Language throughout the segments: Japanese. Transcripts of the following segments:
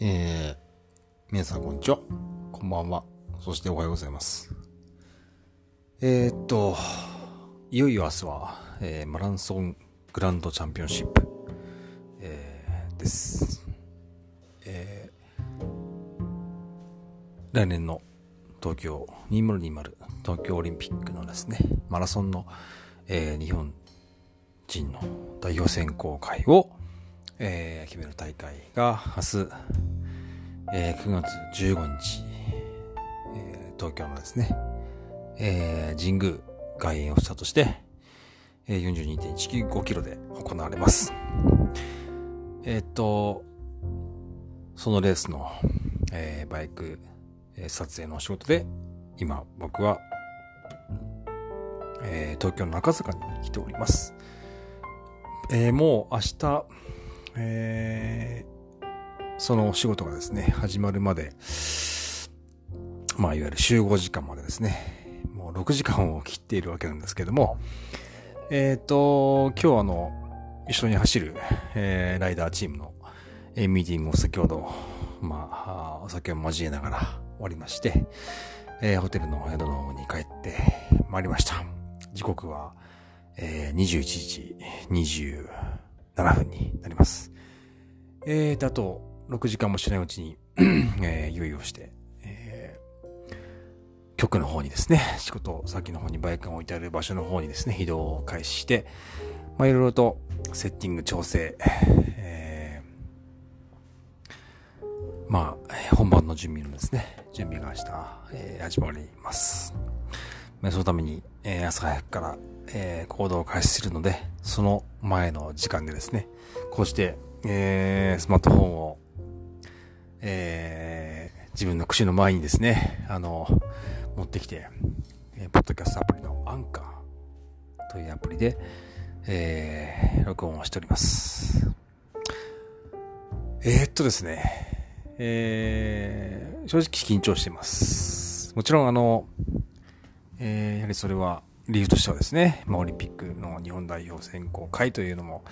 えー、皆さんこんにちは。こんばんは。そしておはようございます。えー、っと、いよいよ明日は、えー、マラソングランドチャンピオンシップ、えー、です。えー、来年の東京2020東京オリンピックのですね、マラソンの、えー、日本人の代表選考会を、えー、決める大会が明日、えー、9月15日、えー、東京のですね、えー、神宮外苑をスタートして、えー、42.195キロで行われます。えー、っと、そのレースの、えー、バイク、えー、撮影のお仕事で、今僕は、えー、東京の中坂に来ております。えー、もう明日、えー、そのお仕事がですね、始まるまで、まあ、いわゆる集合時間までですね、もう6時間を切っているわけなんですけども、えっ、ー、と、今日あの、一緒に走る、えー、ライダーチームの、え、ミーティングを先ほど、まあ、お酒を交えながら終わりまして、えー、ホテルの宿の方に帰ってまいりました。時刻は、えー、21時20 7分になります。えーと、あと、6時間もしないうちに えー、用意をして、えー、局の方にですね、仕事、先の方にバイクが置いてある場所の方にですね、移動を開始して、まあ、いろいろとセッティング調整、えー、まあ、本番の準備のですね、準備が明日、えー、始まります。そのために、えー、朝早くから、えー、行動を開始するので、その前の時間でですね、こうして、えー、スマートフォンを、えー、自分の口の前にですね、あの、持ってきて、えー、ポッドキャストアプリのアンカーというアプリで、えー、録音をしております。えー、っとですね、えー、正直緊張しています。もちろんあの、えー、やはりそれは理由としてはですね、まあ、オリンピックの日本代表選考会というのも、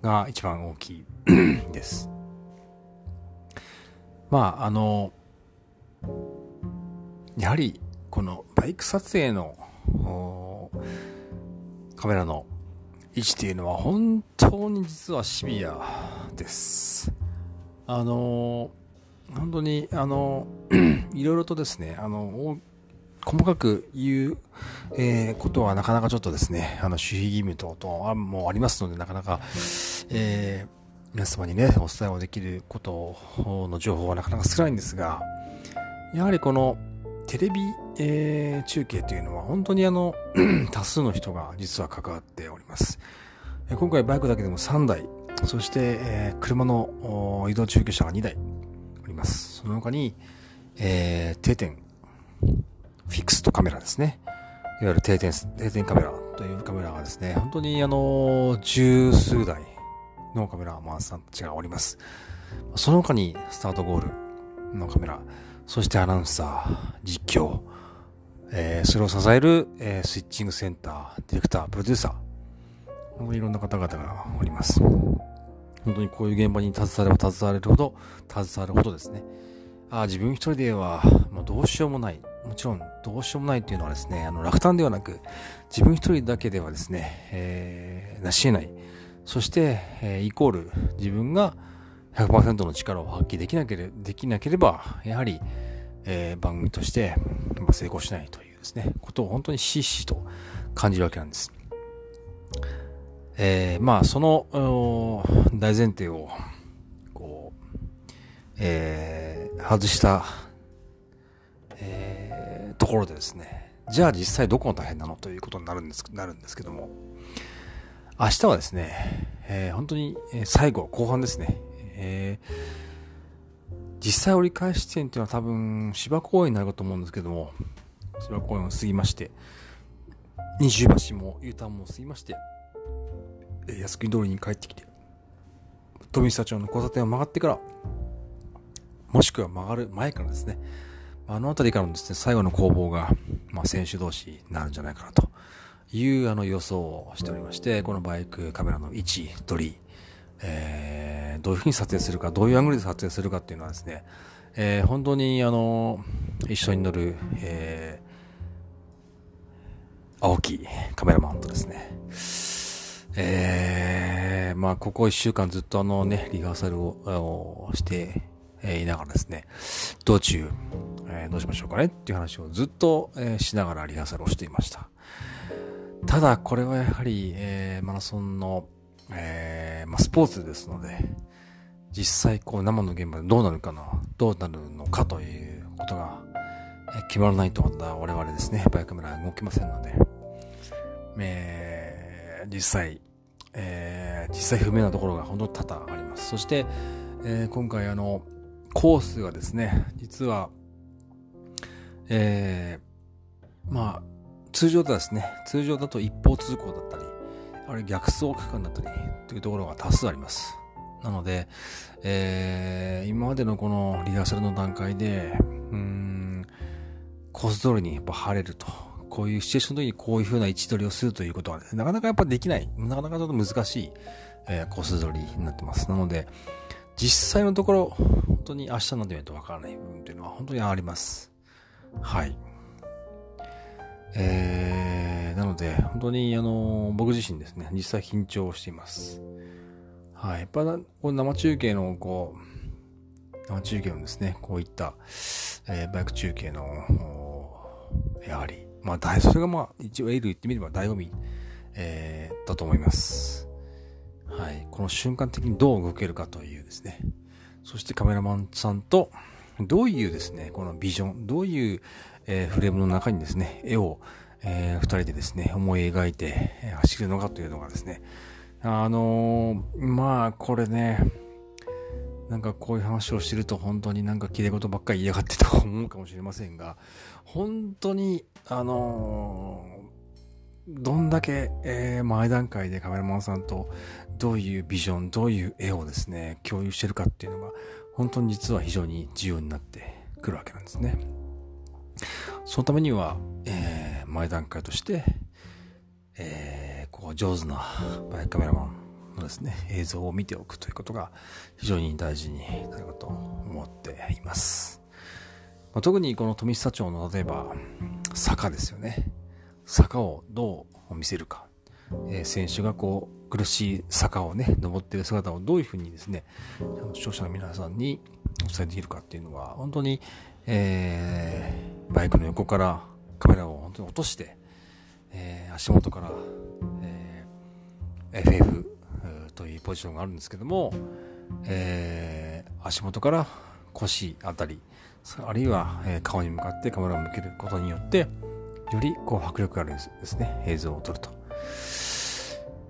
が一番大きい です。まあ、あの、やはり、このバイク撮影のカメラの位置っていうのは本当に実はシビアです。あの、本当に、あの、いろいろとですね、あの、細かく言う、えー、ことはなかなかちょっとですね、あの、守秘義務等々もありますので、なかなか、えー、皆様にね、お伝えをできることの情報はなかなか少ないんですが、やはりこのテレビ、えー、中継というのは本当にあの、多数の人が実は関わっております。今回バイクだけでも3台、そして、えー、車の移動中継車が2台おります。その他に、えー、定点フィックスとカメラですね。いわゆる定点、定点カメラというカメラがですね、本当にあの、十数台のカメラマンさんたちがおります。その他にスタートゴールのカメラ、そしてアナウンサー、実況、えー、それを支える、えー、スイッチングセンター、ディレクター、プロデューサー、いろんな方々がおります。本当にこういう現場に携われば携われるほど、携わるほどですね、あ自分一人ではもうどうしようもない。もちろんどうしようもないっていうのはですね、あの落胆ではなく、自分一人だけではですね、えー、成し得ない。そして、えー、イコール自分が100%の力を発揮できなけれできなければ、やはり、えー、番組として成功しないというですね、ことを本当にししと感じるわけなんです。えー、まあ、その大前提を、こう、えー、外した、ころでですね、じゃあ実際どこが大変なのということになるんです、なるんですけども、明日はですね、えー、本当に最後、後半ですね、えー、実際折り返し地点っていうのは多分芝公園になるかと思うんですけども、芝公園を過ぎまして、二重橋も U ターンも過ぎまして、靖国通りに帰ってきて、富下町の交差点を曲がってから、もしくは曲がる前からですね、あの辺りからのですね、最後の攻防が、まあ、選手同士になるんじゃないかなと。いうあの予想をしておりまして、このバイクカメラの位置、取り、えー、どういうふうに撮影するか、どういうアングルで撮影するかっていうのはですね、えー、本当に、あの、一緒に乗る、えー、青木カメラマンとですね、えー、まあ、ここ一週間ずっとあのね、リハーサルをしてえいながらですね、道中、えー、どうしましょうかねっていう話をずっと、えー、しながらリハーサルをしていました。ただ、これはやはり、えー、マラソンの、えー、まあ、スポーツですので、実際こう生の現場でどうなるかな、どうなるのかということが、え決まらないと我々ですね、バイクカメラ動きませんので、えー、実際、えー、実際不明なところが本当に多々あります。そして、えー、今回あの、コースがですね、実は、えー、まあ、通常だですね、通常だと一方通行だったり、あれ逆走区間だったりというところが多数あります。なので、えー、今までのこのリハーサルの段階で、うん、コース通りにやっぱ晴れると。こういうシチュエーションの時にこういう風な位置取りをするということは、ね、なかなかやっぱできない。なかなかちょっと難しい、えー、コース取りになってます。なので、実際のところ、本当に明日のでないとわからない部分というのは本当にあります。はい。えー、なので、本当に、あの、僕自身ですね、実際緊張しています。はい。やっぱ、こう生中継の、こう、生中継のですね、こういった、えー、バイク中継の、やはり、まあ、大、それがまあ、一応エール言ってみれば醍醐味、えー、だと思います。はい。この瞬間的にどう動けるかというですね。そしてカメラマンさんと、どういうですね、このビジョン、どういう、え、フレームの中にですね、絵を、えー、二人でですね、思い描いて、走るのかというのがですね、あのー、まあ、これね、なんかこういう話をしてると本当になんか綺麗事ばっかり言いやがってと思うかもしれませんが、本当に、あのー、どんだけ、えー、前段階でカメラマンさんとどういうビジョン、どういう絵をですね、共有してるかっていうのが、本当に実は非常に重要になってくるわけなんですね。そのためには、えー、前段階として、えー、こう上手なバイカメラマンのですね、映像を見ておくということが非常に大事になるかと思っています。まあ、特にこの富久町の例えば坂ですよね。坂をどう見せるか。えー、選手がこう苦しい坂をね、登っている姿をどういうふうにですね、視聴者の皆さんにお伝えできるかっていうのは、本当に、えー、バイクの横からカメラを本当に落として、えー、足元から、えー、FF というポジションがあるんですけども、えー、足元から腰あたり、あるいは、え、顔に向かってカメラを向けることによって、よりこう迫力あるですね、映像を撮ると、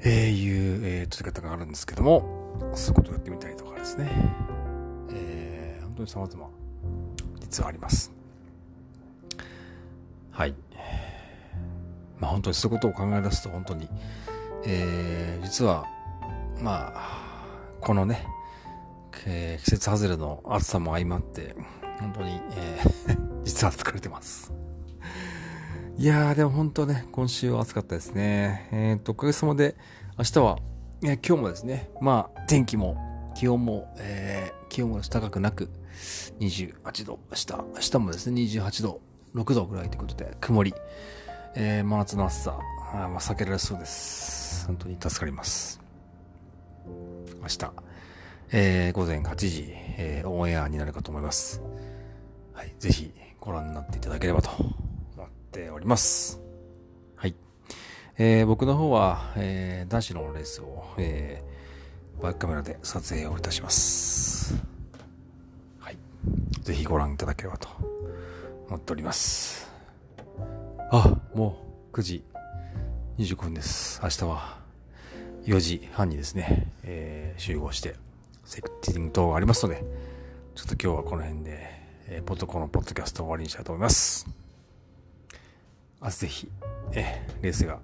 えー、いう、えー、撮り方があるんですけども、そういうことをやってみたりとかですね、えー、本当に様々、実はあります。はい。まあ本当にそういうことを考え出すと本当に、えー、実はまあ、このね、えー、季節外れの暑さも相まって、本当に、えー、実は疲れてます。いやー、でも本当ね、今週は暑かったですね。えっ、ー、と、おかげさまで、明日は、えー、今日もですね、まあ、天気も、気温も、えー、気温も高くなく、28度、明日、明日もですね、28度、6度ぐらいということで、曇り、えー、真夏の暑さ、あまあ、避けられそうです。本当に助かります。明日、えー、午前8時、えー、オンエアになるかと思います。はい。ぜひご覧になっていただければとっております。はい。えー、僕の方は、えー、男子のレースを、えー、バックカメラで撮影をいたします。はい。ぜひご覧いただければと思っております。あ、もう9時25分です。明日は4時半にですね、えー、集合して、セクティング等がありますので、ちょっと今日はこの辺で、えー、ポッドコのポッドキャストを終わりにしたいと思います。明日ぜひ、え、レースが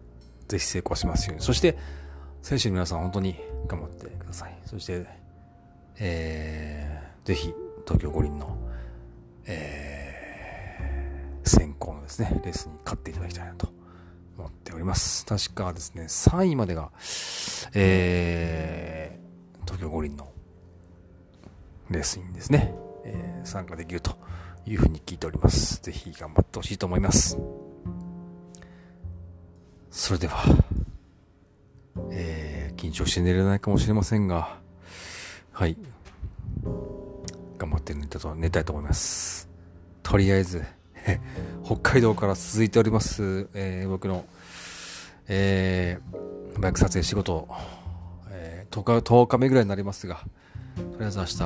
ぜひ成功しますように。そして、選手の皆さん本当に頑張ってください。そして、えー、ぜひ、東京五輪の、えー、先行のですね、レースに勝っていただきたいなと思っております。確かですね、3位までが、えー、東京五輪の、レースにですね、えー、参加できるというふうに聞いております。ぜひ頑張ってほしいと思います。それでは、えー、緊張して寝れないかもしれませんが、はい。頑張って寝たと、寝たいと思います。とりあえず、北海道から続いております、えー、僕の、えー、バイク撮影仕事、えー、10日、10日目ぐらいになりますが、とりあえず明日、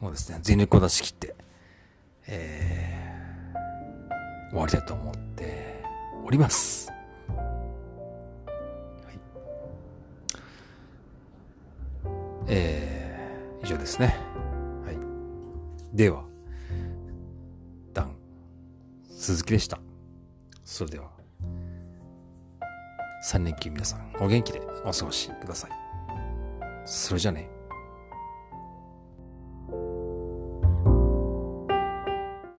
もうですね、全力を出し切って、えー、終わりたいと思っております。えー、以上ですね。はい。では、ダン、鈴木でした。それでは、3連休皆さんお元気でお過ごしください。それじゃね。